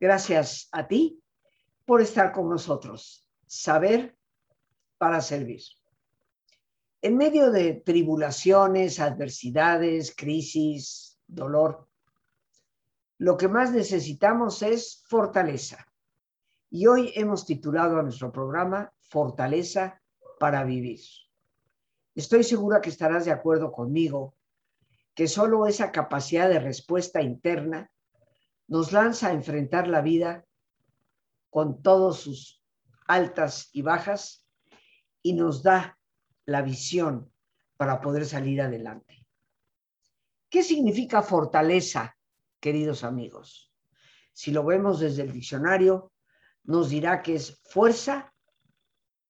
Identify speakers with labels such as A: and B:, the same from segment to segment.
A: Gracias a ti por estar con nosotros. Saber para servir. En medio de tribulaciones, adversidades, crisis, dolor, lo que más necesitamos es fortaleza. Y hoy hemos titulado a nuestro programa Fortaleza para vivir. Estoy segura que estarás de acuerdo conmigo que solo esa capacidad de respuesta interna nos lanza a enfrentar la vida con todos sus altas y bajas y nos da la visión para poder salir adelante. ¿Qué significa fortaleza, queridos amigos? Si lo vemos desde el diccionario, nos dirá que es fuerza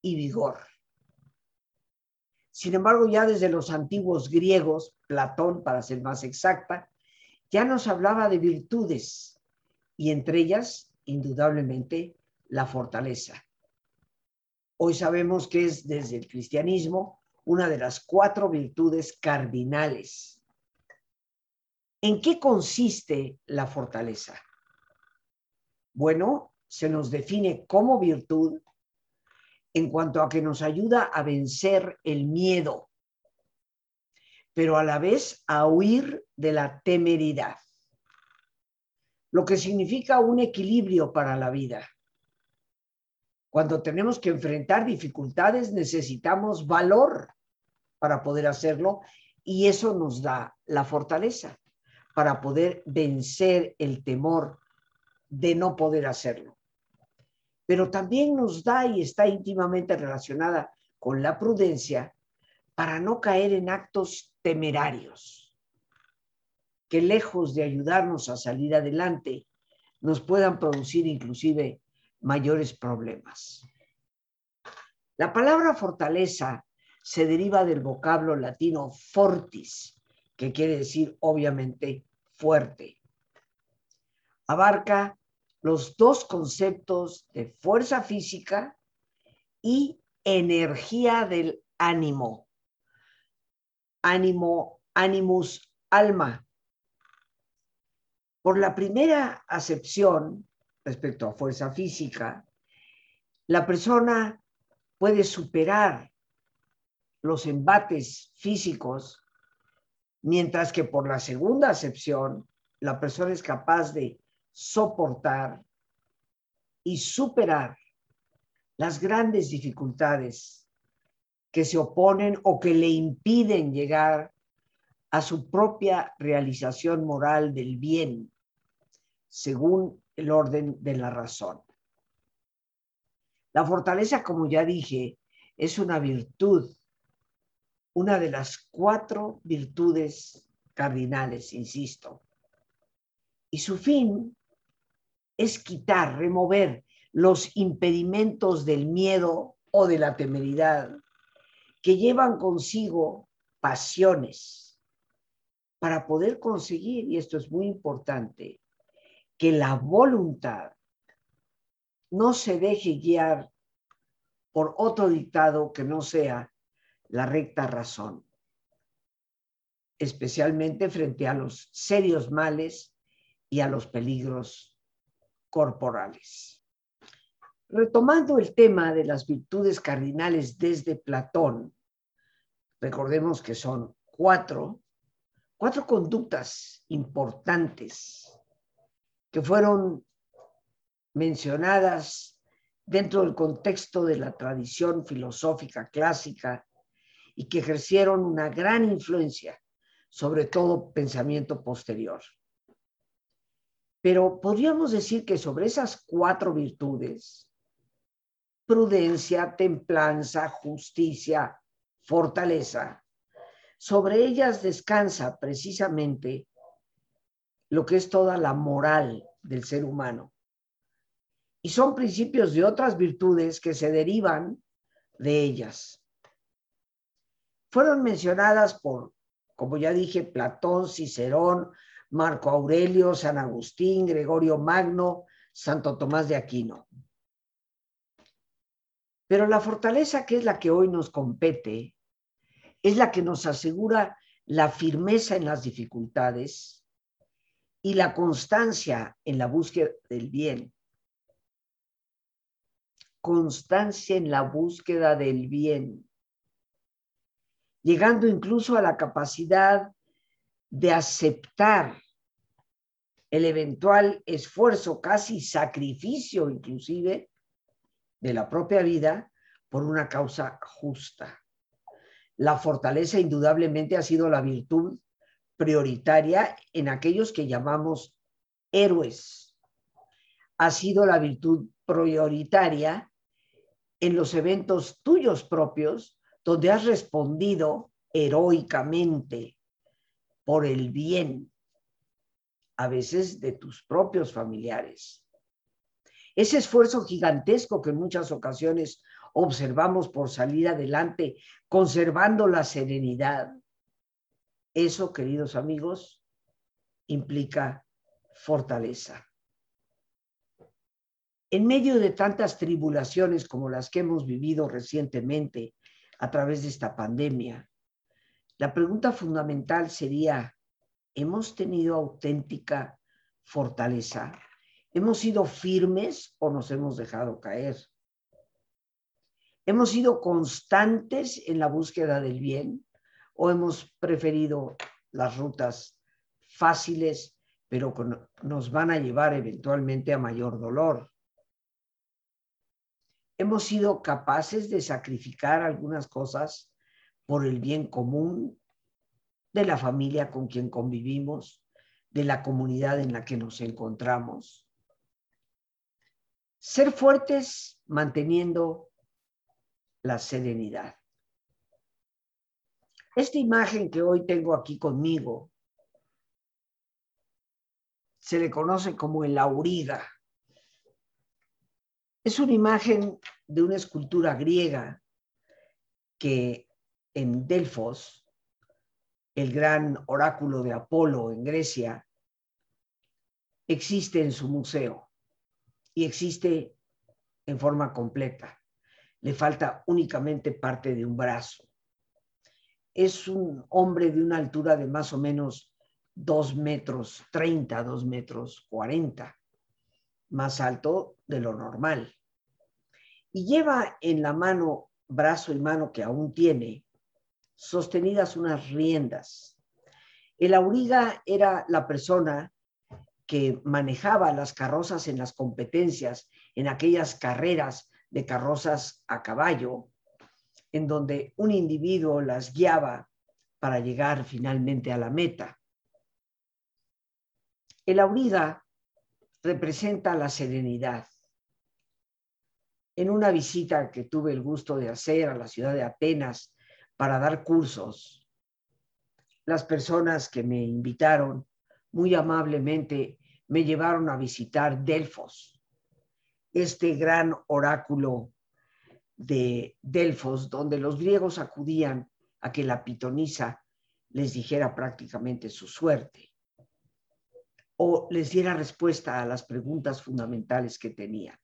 A: y vigor. Sin embargo, ya desde los antiguos griegos, Platón, para ser más exacta, ya nos hablaba de virtudes y entre ellas, indudablemente, la fortaleza. Hoy sabemos que es desde el cristianismo una de las cuatro virtudes cardinales. ¿En qué consiste la fortaleza? Bueno, se nos define como virtud en cuanto a que nos ayuda a vencer el miedo, pero a la vez a huir de la temeridad, lo que significa un equilibrio para la vida. Cuando tenemos que enfrentar dificultades necesitamos valor para poder hacerlo y eso nos da la fortaleza para poder vencer el temor de no poder hacerlo pero también nos da y está íntimamente relacionada con la prudencia para no caer en actos temerarios, que lejos de ayudarnos a salir adelante, nos puedan producir inclusive mayores problemas. La palabra fortaleza se deriva del vocablo latino fortis, que quiere decir obviamente fuerte. Abarca los dos conceptos de fuerza física y energía del ánimo. Ánimo, animus, alma. Por la primera acepción respecto a fuerza física, la persona puede superar los embates físicos, mientras que por la segunda acepción, la persona es capaz de soportar y superar las grandes dificultades que se oponen o que le impiden llegar a su propia realización moral del bien, según el orden de la razón. La fortaleza, como ya dije, es una virtud, una de las cuatro virtudes cardinales, insisto. Y su fin es quitar, remover los impedimentos del miedo o de la temeridad que llevan consigo pasiones para poder conseguir, y esto es muy importante, que la voluntad no se deje guiar por otro dictado que no sea la recta razón, especialmente frente a los serios males y a los peligros corporales. Retomando el tema de las virtudes cardinales desde Platón, recordemos que son cuatro, cuatro conductas importantes que fueron mencionadas dentro del contexto de la tradición filosófica clásica y que ejercieron una gran influencia sobre todo pensamiento posterior. Pero podríamos decir que sobre esas cuatro virtudes, prudencia, templanza, justicia, fortaleza, sobre ellas descansa precisamente lo que es toda la moral del ser humano. Y son principios de otras virtudes que se derivan de ellas. Fueron mencionadas por, como ya dije, Platón, Cicerón, Marco Aurelio, San Agustín, Gregorio Magno, Santo Tomás de Aquino. Pero la fortaleza que es la que hoy nos compete es la que nos asegura la firmeza en las dificultades y la constancia en la búsqueda del bien. Constancia en la búsqueda del bien, llegando incluso a la capacidad de aceptar el eventual esfuerzo, casi sacrificio inclusive, de la propia vida por una causa justa. La fortaleza indudablemente ha sido la virtud prioritaria en aquellos que llamamos héroes. Ha sido la virtud prioritaria en los eventos tuyos propios donde has respondido heroicamente por el bien, a veces de tus propios familiares. Ese esfuerzo gigantesco que en muchas ocasiones observamos por salir adelante, conservando la serenidad, eso, queridos amigos, implica fortaleza. En medio de tantas tribulaciones como las que hemos vivido recientemente a través de esta pandemia, la pregunta fundamental sería, ¿hemos tenido auténtica fortaleza? ¿Hemos sido firmes o nos hemos dejado caer? ¿Hemos sido constantes en la búsqueda del bien? O hemos preferido las rutas fáciles, pero nos van a llevar eventualmente a mayor dolor. Hemos sido capaces de sacrificar algunas cosas por el bien común de la familia con quien convivimos, de la comunidad en la que nos encontramos. Ser fuertes manteniendo la serenidad. Esta imagen que hoy tengo aquí conmigo se le conoce como el auriga. Es una imagen de una escultura griega que en Delfos, el gran oráculo de Apolo en Grecia, existe en su museo y existe en forma completa. Le falta únicamente parte de un brazo es un hombre de una altura de más o menos dos metros 30, dos metros 40, más alto de lo normal. Y lleva en la mano, brazo y mano que aún tiene, sostenidas unas riendas. El auriga era la persona que manejaba las carrozas en las competencias, en aquellas carreras de carrozas a caballo, en donde un individuo las guiaba para llegar finalmente a la meta. El auriga representa la serenidad. En una visita que tuve el gusto de hacer a la ciudad de Atenas para dar cursos, las personas que me invitaron muy amablemente me llevaron a visitar Delfos, este gran oráculo de Delfos, donde los griegos acudían a que la pitonisa les dijera prácticamente su suerte o les diera respuesta a las preguntas fundamentales que tenían.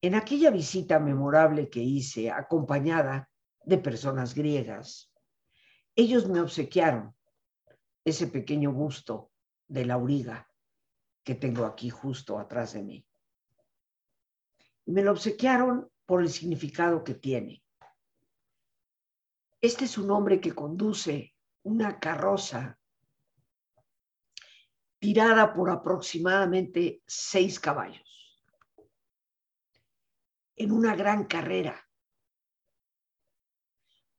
A: En aquella visita memorable que hice, acompañada de personas griegas, ellos me obsequiaron ese pequeño busto de la auriga que tengo aquí justo atrás de mí. me lo obsequiaron por el significado que tiene. Este es un hombre que conduce una carroza tirada por aproximadamente seis caballos en una gran carrera.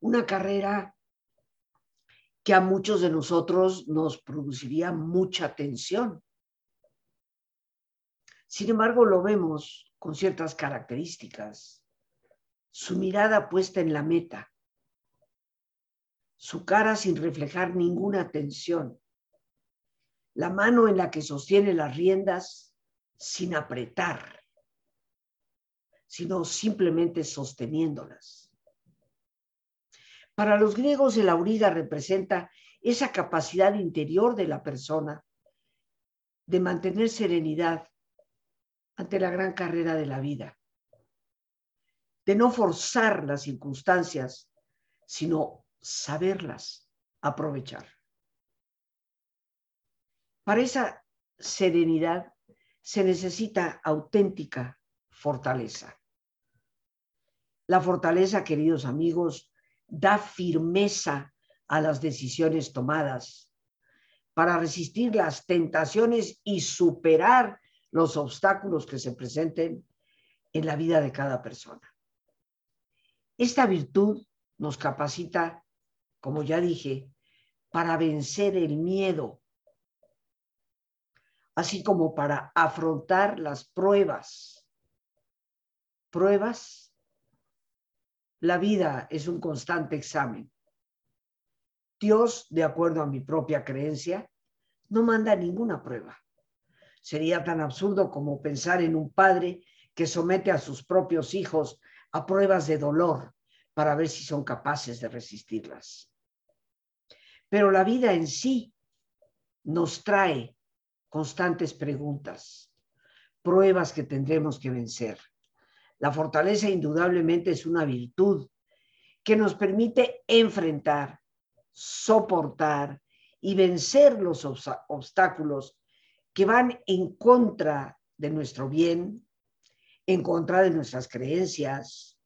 A: Una carrera que a muchos de nosotros nos produciría mucha tensión. Sin embargo, lo vemos con ciertas características su mirada puesta en la meta, su cara sin reflejar ninguna tensión, la mano en la que sostiene las riendas sin apretar, sino simplemente sosteniéndolas. Para los griegos el auriga representa esa capacidad interior de la persona de mantener serenidad ante la gran carrera de la vida de no forzar las circunstancias, sino saberlas aprovechar. Para esa serenidad se necesita auténtica fortaleza. La fortaleza, queridos amigos, da firmeza a las decisiones tomadas para resistir las tentaciones y superar los obstáculos que se presenten en la vida de cada persona. Esta virtud nos capacita, como ya dije, para vencer el miedo, así como para afrontar las pruebas. Pruebas. La vida es un constante examen. Dios, de acuerdo a mi propia creencia, no manda ninguna prueba. Sería tan absurdo como pensar en un padre que somete a sus propios hijos a pruebas de dolor para ver si son capaces de resistirlas. Pero la vida en sí nos trae constantes preguntas, pruebas que tendremos que vencer. La fortaleza indudablemente es una virtud que nos permite enfrentar, soportar y vencer los obstáculos que van en contra de nuestro bien, en contra de nuestras creencias,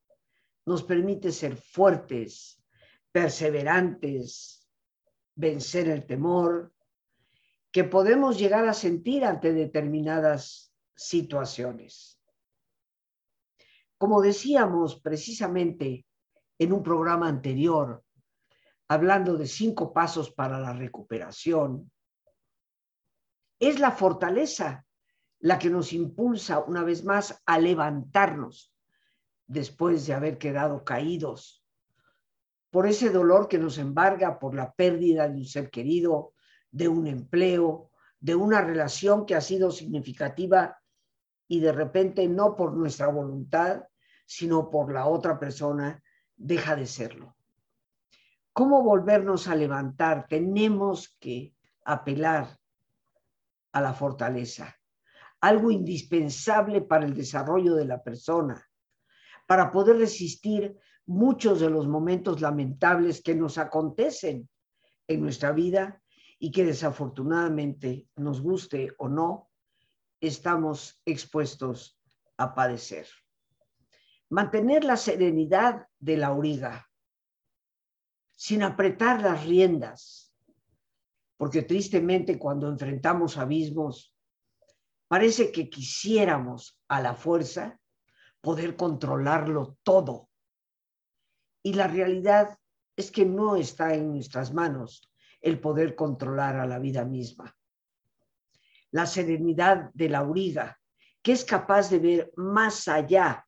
A: nos permite ser fuertes, perseverantes, vencer el temor, que podemos llegar a sentir ante determinadas situaciones. Como decíamos precisamente en un programa anterior, hablando de cinco pasos para la recuperación, es la fortaleza la que nos impulsa una vez más a levantarnos después de haber quedado caídos por ese dolor que nos embarga por la pérdida de un ser querido, de un empleo, de una relación que ha sido significativa y de repente no por nuestra voluntad, sino por la otra persona, deja de serlo. ¿Cómo volvernos a levantar? Tenemos que apelar a la fortaleza, algo indispensable para el desarrollo de la persona, para poder resistir muchos de los momentos lamentables que nos acontecen en nuestra vida y que desafortunadamente, nos guste o no, estamos expuestos a padecer. Mantener la serenidad de la auriga, sin apretar las riendas, porque tristemente cuando enfrentamos abismos, parece que quisiéramos a la fuerza poder controlarlo todo. Y la realidad es que no está en nuestras manos el poder controlar a la vida misma. La serenidad de la auriga, que es capaz de ver más allá,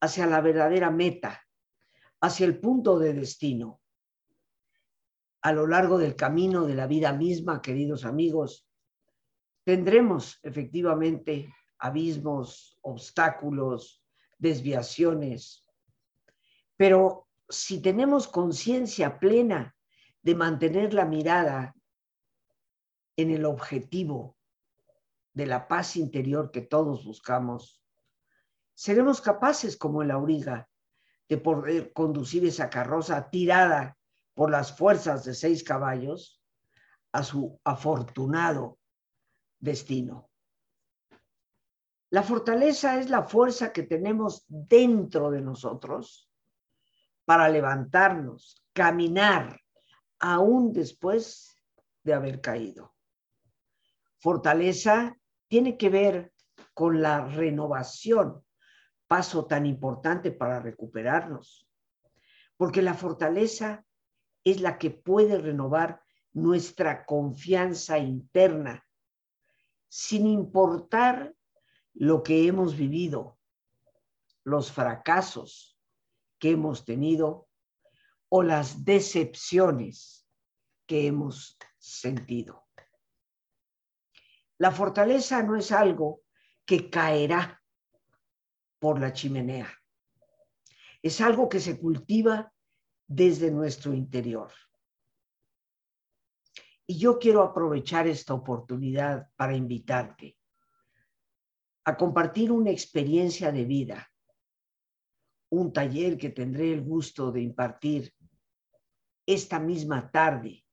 A: hacia la verdadera meta, hacia el punto de destino. A lo largo del camino de la vida misma, queridos amigos, tendremos efectivamente abismos, obstáculos, desviaciones, pero si tenemos conciencia plena de mantener la mirada en el objetivo de la paz interior que todos buscamos, seremos capaces, como el auriga, de poder conducir esa carroza tirada por las fuerzas de seis caballos a su afortunado destino. La fortaleza es la fuerza que tenemos dentro de nosotros para levantarnos, caminar, aún después de haber caído. Fortaleza tiene que ver con la renovación, paso tan importante para recuperarnos, porque la fortaleza es la que puede renovar nuestra confianza interna, sin importar lo que hemos vivido, los fracasos que hemos tenido o las decepciones que hemos sentido. La fortaleza no es algo que caerá por la chimenea. Es algo que se cultiva desde nuestro interior. Y yo quiero aprovechar esta oportunidad para invitarte a compartir una experiencia de vida, un taller que tendré el gusto de impartir esta misma tarde,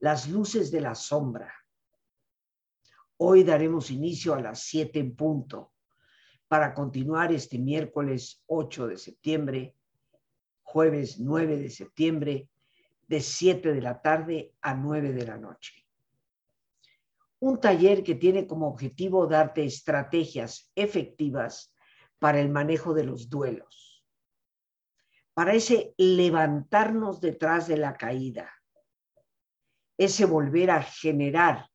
A: las luces de la sombra, Hoy daremos inicio a las 7 en punto para continuar este miércoles 8 de septiembre, jueves 9 de septiembre, de 7 de la tarde a 9 de la noche. Un taller que tiene como objetivo darte estrategias efectivas para el manejo de los duelos, para ese levantarnos detrás de la caída, ese volver a generar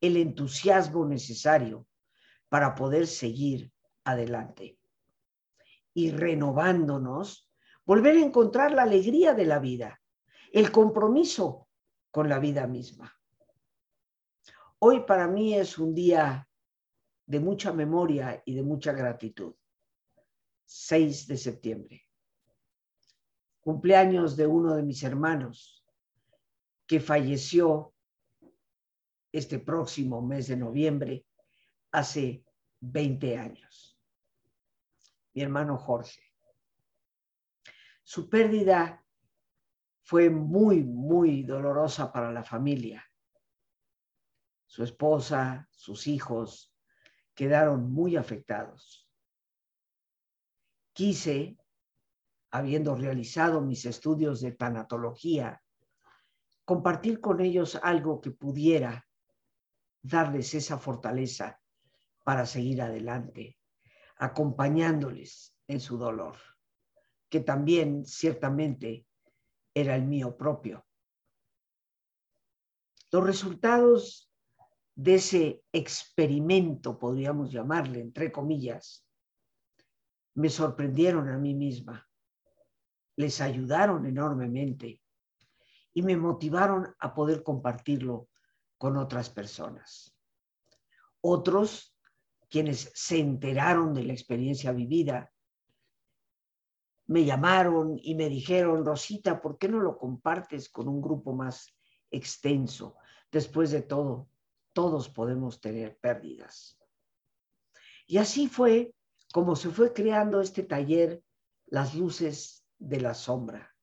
A: el entusiasmo necesario para poder seguir adelante. Y renovándonos, volver a encontrar la alegría de la vida, el compromiso con la vida misma. Hoy para mí es un día de mucha memoria y de mucha gratitud. 6 de septiembre. Cumpleaños de uno de mis hermanos que falleció este próximo mes de noviembre hace 20 años. Mi hermano Jorge. Su pérdida fue muy, muy dolorosa para la familia. Su esposa, sus hijos quedaron muy afectados. Quise, habiendo realizado mis estudios de tanatología, compartir con ellos algo que pudiera darles esa fortaleza para seguir adelante, acompañándoles en su dolor, que también ciertamente era el mío propio. Los resultados de ese experimento, podríamos llamarle, entre comillas, me sorprendieron a mí misma, les ayudaron enormemente y me motivaron a poder compartirlo con otras personas. Otros, quienes se enteraron de la experiencia vivida, me llamaron y me dijeron, Rosita, ¿por qué no lo compartes con un grupo más extenso? Después de todo, todos podemos tener pérdidas. Y así fue como se fue creando este taller, Las Luces de la Sombra,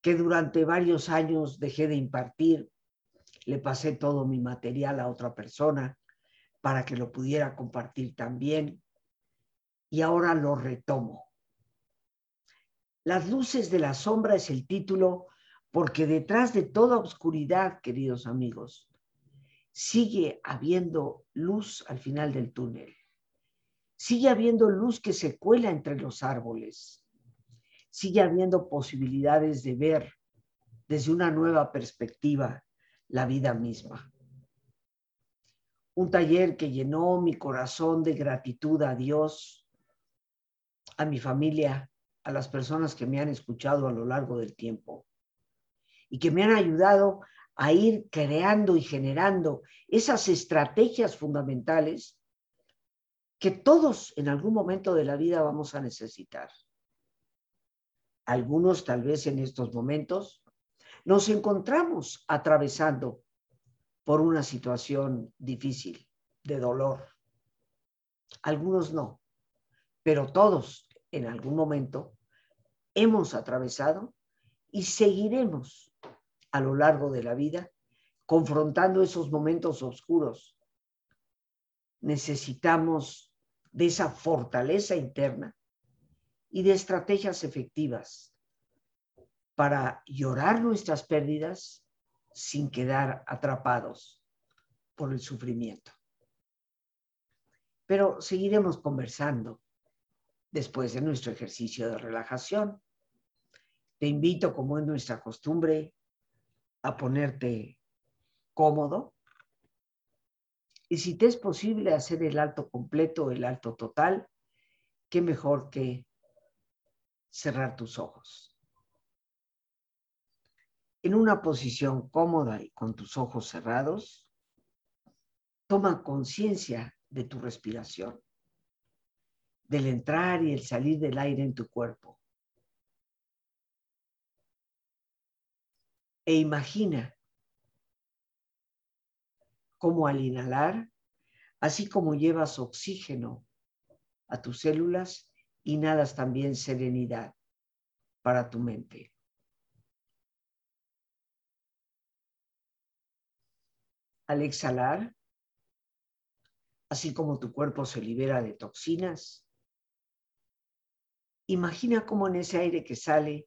A: que durante varios años dejé de impartir le pasé todo mi material a otra persona para que lo pudiera compartir también y ahora lo retomo. Las luces de la sombra es el título porque detrás de toda oscuridad, queridos amigos, sigue habiendo luz al final del túnel. Sigue habiendo luz que se cuela entre los árboles. Sigue habiendo posibilidades de ver desde una nueva perspectiva la vida misma. Un taller que llenó mi corazón de gratitud a Dios, a mi familia, a las personas que me han escuchado a lo largo del tiempo y que me han ayudado a ir creando y generando esas estrategias fundamentales que todos en algún momento de la vida vamos a necesitar. Algunos tal vez en estos momentos nos encontramos atravesando por una situación difícil, de dolor. Algunos no, pero todos en algún momento hemos atravesado y seguiremos a lo largo de la vida confrontando esos momentos oscuros. Necesitamos de esa fortaleza interna y de estrategias efectivas para llorar nuestras pérdidas sin quedar atrapados por el sufrimiento. Pero seguiremos conversando después de nuestro ejercicio de relajación. Te invito, como es nuestra costumbre, a ponerte cómodo. Y si te es posible hacer el alto completo, el alto total, qué mejor que cerrar tus ojos en una posición cómoda y con tus ojos cerrados, toma conciencia de tu respiración, del entrar y el salir del aire en tu cuerpo. E imagina cómo al inhalar, así como llevas oxígeno a tus células, inhalas también serenidad para tu mente. Al exhalar, así como tu cuerpo se libera de toxinas, imagina cómo en ese aire que sale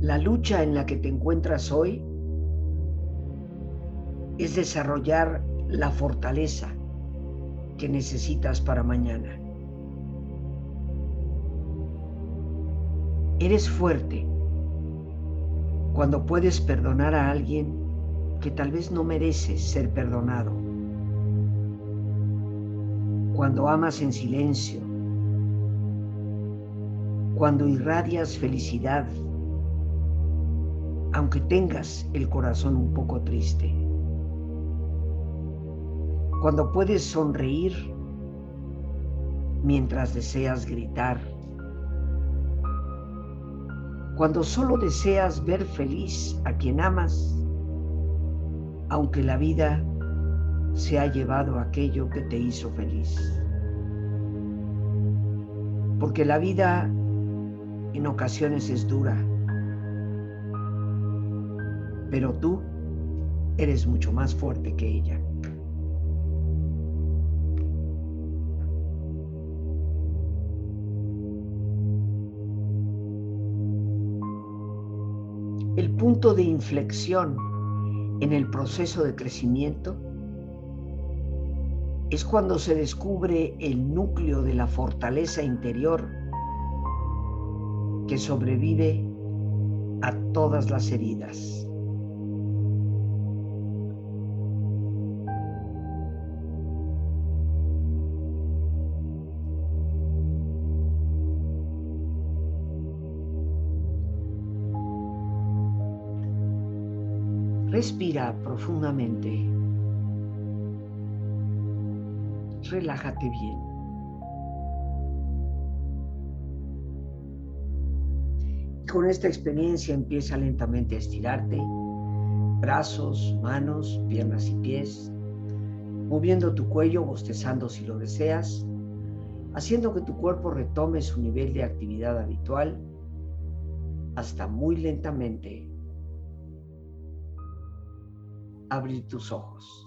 A: La lucha en la que te encuentras hoy es desarrollar la fortaleza que necesitas para mañana. Eres fuerte cuando puedes perdonar a alguien que tal vez no merece ser perdonado. Cuando amas en silencio. Cuando irradias felicidad, aunque tengas el corazón un poco triste. Cuando puedes sonreír mientras deseas gritar, cuando solo deseas ver feliz a quien amas, aunque la vida se ha llevado aquello que te hizo feliz. Porque la vida en ocasiones es dura, pero tú eres mucho más fuerte que ella. punto de inflexión en el proceso de crecimiento es cuando se descubre el núcleo de la fortaleza interior que sobrevive a todas las heridas. Respira profundamente. Relájate bien. Con esta experiencia empieza lentamente a estirarte, brazos, manos, piernas y pies, moviendo tu cuello, bostezando si lo deseas, haciendo que tu cuerpo retome su nivel de actividad habitual. Hasta muy lentamente abrir tus ojos.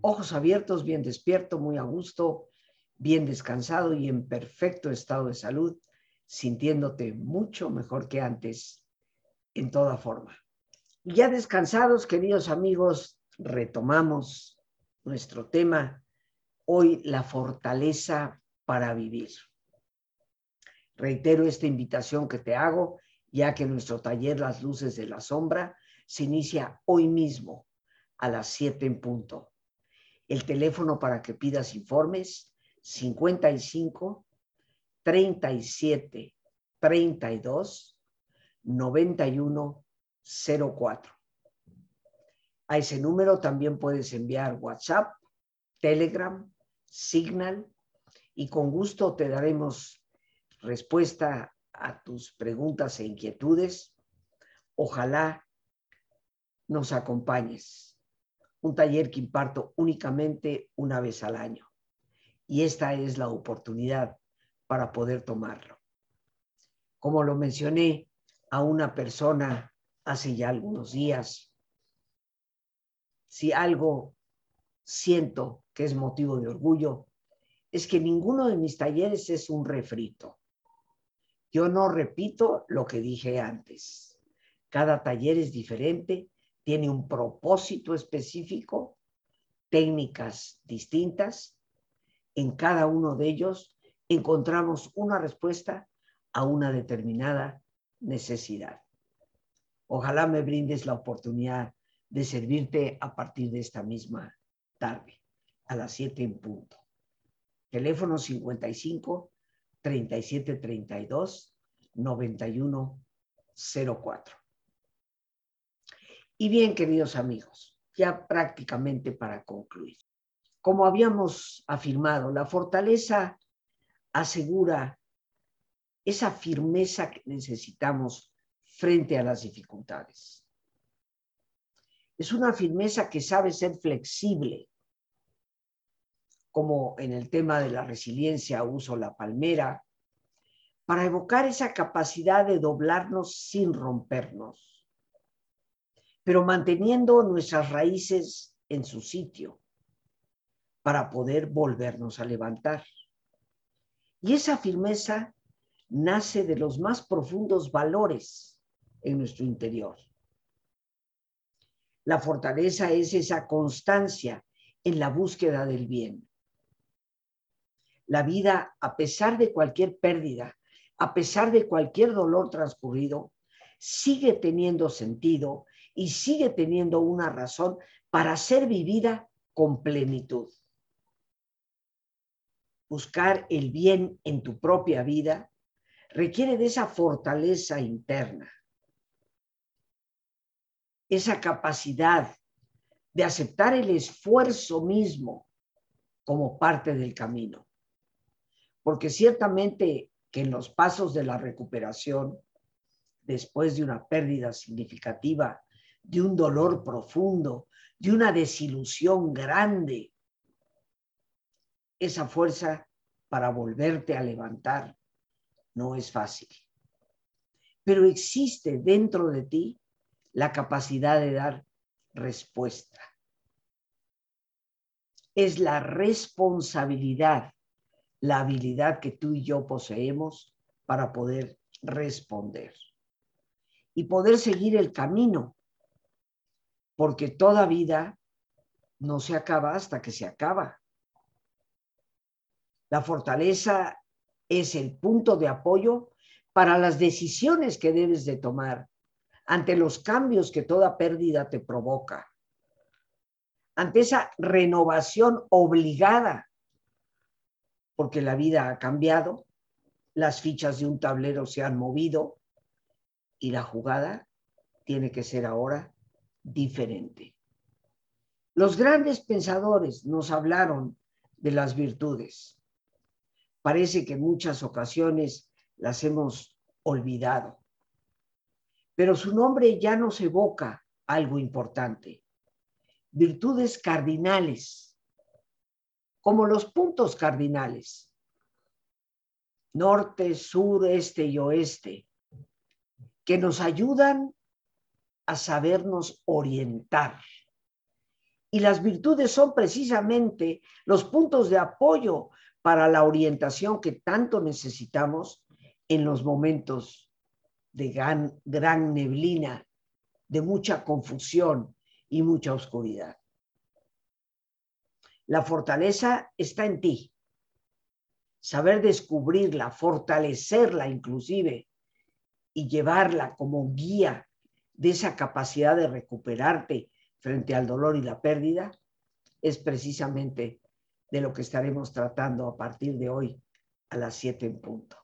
A: Ojos abiertos, bien despierto, muy a gusto, bien descansado y en perfecto estado de salud, sintiéndote mucho mejor que antes en toda forma. Ya descansados, queridos amigos, retomamos nuestro tema, hoy la fortaleza para vivir. Reitero esta invitación que te hago, ya que nuestro taller Las Luces de la Sombra se inicia hoy mismo a las 7 en punto. El teléfono para que pidas informes 55 37 32 91 04. A ese número también puedes enviar WhatsApp, Telegram, Signal y con gusto te daremos respuesta a tus preguntas e inquietudes. Ojalá nos acompañes. Un taller que imparto únicamente una vez al año. Y esta es la oportunidad para poder tomarlo. Como lo mencioné a una persona hace ya algunos días, si algo siento que es motivo de orgullo, es que ninguno de mis talleres es un refrito. Yo no repito lo que dije antes. Cada taller es diferente tiene un propósito específico, técnicas distintas. En cada uno de ellos encontramos una respuesta a una determinada necesidad. Ojalá me brindes la oportunidad de servirte a partir de esta misma tarde, a las 7 en punto. Teléfono 55 37 32 91 04. Y bien, queridos amigos, ya prácticamente para concluir. Como habíamos afirmado, la fortaleza asegura esa firmeza que necesitamos frente a las dificultades. Es una firmeza que sabe ser flexible, como en el tema de la resiliencia uso la palmera, para evocar esa capacidad de doblarnos sin rompernos, pero manteniendo nuestras raíces en su sitio para poder volvernos a levantar. Y esa firmeza nace de los más profundos valores en nuestro interior. La fortaleza es esa constancia en la búsqueda del bien. La vida, a pesar de cualquier pérdida, a pesar de cualquier dolor transcurrido, sigue teniendo sentido y sigue teniendo una razón para ser vivida con plenitud. Buscar el bien en tu propia vida requiere de esa fortaleza interna, esa capacidad de aceptar el esfuerzo mismo como parte del camino. Porque ciertamente que en los pasos de la recuperación, después de una pérdida significativa, de un dolor profundo, de una desilusión grande, esa fuerza para volverte a levantar no es fácil. Pero existe dentro de ti la capacidad de dar respuesta. Es la responsabilidad, la habilidad que tú y yo poseemos para poder responder y poder seguir el camino, porque toda vida no se acaba hasta que se acaba. La fortaleza es el punto de apoyo para las decisiones que debes de tomar ante los cambios que toda pérdida te provoca, ante esa renovación obligada, porque la vida ha cambiado, las fichas de un tablero se han movido y la jugada tiene que ser ahora diferente. Los grandes pensadores nos hablaron de las virtudes parece que en muchas ocasiones las hemos olvidado. Pero su nombre ya nos evoca algo importante. Virtudes cardinales, como los puntos cardinales. Norte, sur, este y oeste, que nos ayudan a sabernos orientar. Y las virtudes son precisamente los puntos de apoyo para la orientación que tanto necesitamos en los momentos de gran, gran neblina, de mucha confusión y mucha oscuridad. La fortaleza está en ti. Saber descubrirla, fortalecerla inclusive y llevarla como guía de esa capacidad de recuperarte frente al dolor y la pérdida es precisamente de lo que estaremos tratando a partir de hoy a las 7 en punto.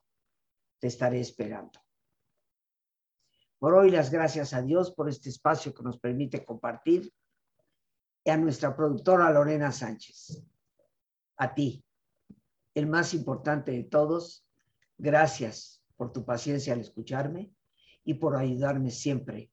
A: Te estaré esperando. Por hoy las gracias a Dios por este espacio que nos permite compartir y a nuestra productora Lorena Sánchez. A ti, el más importante de todos, gracias por tu paciencia al escucharme y por ayudarme siempre